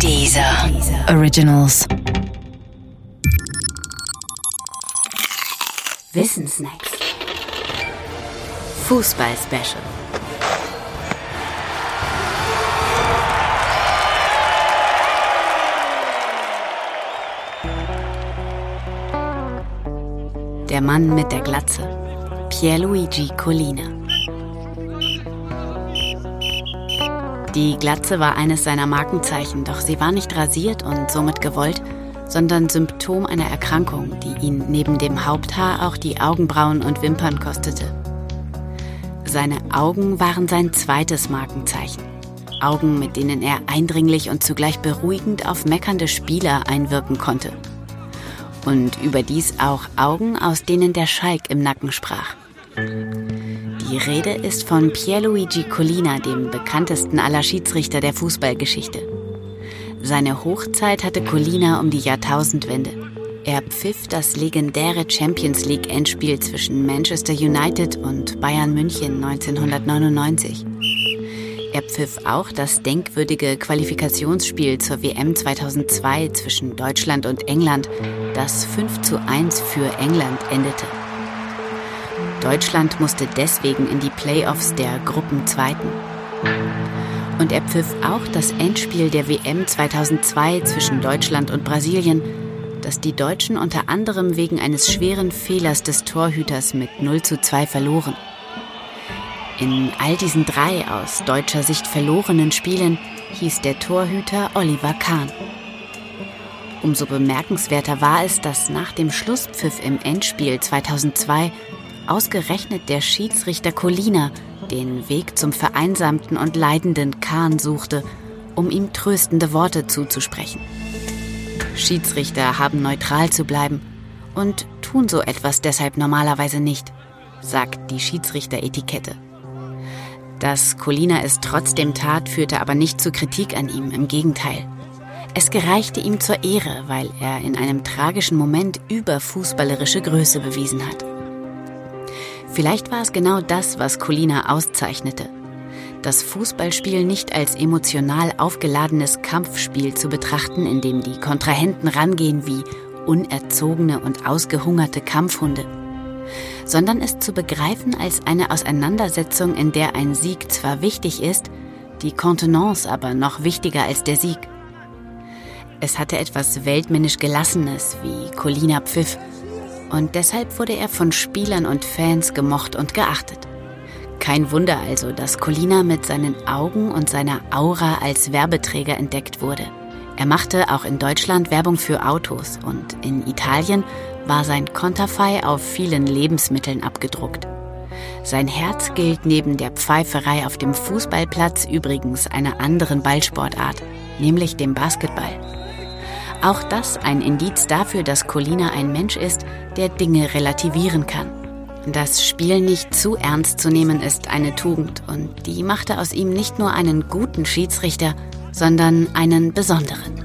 Dieser Originals. Wissensnacks. Fußball-Special. Der Mann mit der Glatze. Pierluigi Collina. Die Glatze war eines seiner Markenzeichen, doch sie war nicht rasiert und somit gewollt, sondern Symptom einer Erkrankung, die ihn neben dem Haupthaar auch die Augenbrauen und Wimpern kostete. Seine Augen waren sein zweites Markenzeichen. Augen, mit denen er eindringlich und zugleich beruhigend auf meckernde Spieler einwirken konnte. Und überdies auch Augen, aus denen der Schalk im Nacken sprach. Die Rede ist von Pierluigi Collina, dem bekanntesten aller Schiedsrichter der Fußballgeschichte. Seine Hochzeit hatte Collina um die Jahrtausendwende. Er pfiff das legendäre Champions League Endspiel zwischen Manchester United und Bayern München 1999. Er pfiff auch das denkwürdige Qualifikationsspiel zur WM 2002 zwischen Deutschland und England, das 5 zu 1 für England endete. Deutschland musste deswegen in die Playoffs der Gruppenzweiten. Und er pfiff auch das Endspiel der WM 2002 zwischen Deutschland und Brasilien, das die Deutschen unter anderem wegen eines schweren Fehlers des Torhüters mit 0 zu 2 verloren. In all diesen drei aus deutscher Sicht verlorenen Spielen hieß der Torhüter Oliver Kahn. Umso bemerkenswerter war es, dass nach dem Schlusspfiff im Endspiel 2002 ausgerechnet der Schiedsrichter Colina den Weg zum vereinsamten und leidenden Kahn suchte, um ihm tröstende Worte zuzusprechen. Schiedsrichter haben neutral zu bleiben und tun so etwas deshalb normalerweise nicht, sagt die Schiedsrichteretikette. Dass Colina es trotzdem tat, führte aber nicht zu Kritik an ihm, im Gegenteil. Es gereichte ihm zur Ehre, weil er in einem tragischen Moment überfußballerische Größe bewiesen hat. Vielleicht war es genau das, was Colina auszeichnete. Das Fußballspiel nicht als emotional aufgeladenes Kampfspiel zu betrachten, in dem die Kontrahenten rangehen wie unerzogene und ausgehungerte Kampfhunde, sondern es zu begreifen als eine Auseinandersetzung, in der ein Sieg zwar wichtig ist, die Kontenance aber noch wichtiger als der Sieg. Es hatte etwas weltmännisch Gelassenes, wie Colina Pfiff, und deshalb wurde er von Spielern und Fans gemocht und geachtet. Kein Wunder also, dass Colina mit seinen Augen und seiner Aura als Werbeträger entdeckt wurde. Er machte auch in Deutschland Werbung für Autos und in Italien war sein Konterfei auf vielen Lebensmitteln abgedruckt. Sein Herz gilt neben der Pfeiferei auf dem Fußballplatz übrigens einer anderen Ballsportart, nämlich dem Basketball. Auch das ein Indiz dafür, dass Colina ein Mensch ist, der Dinge relativieren kann. Das Spiel nicht zu ernst zu nehmen ist eine Tugend und die machte aus ihm nicht nur einen guten Schiedsrichter, sondern einen besonderen.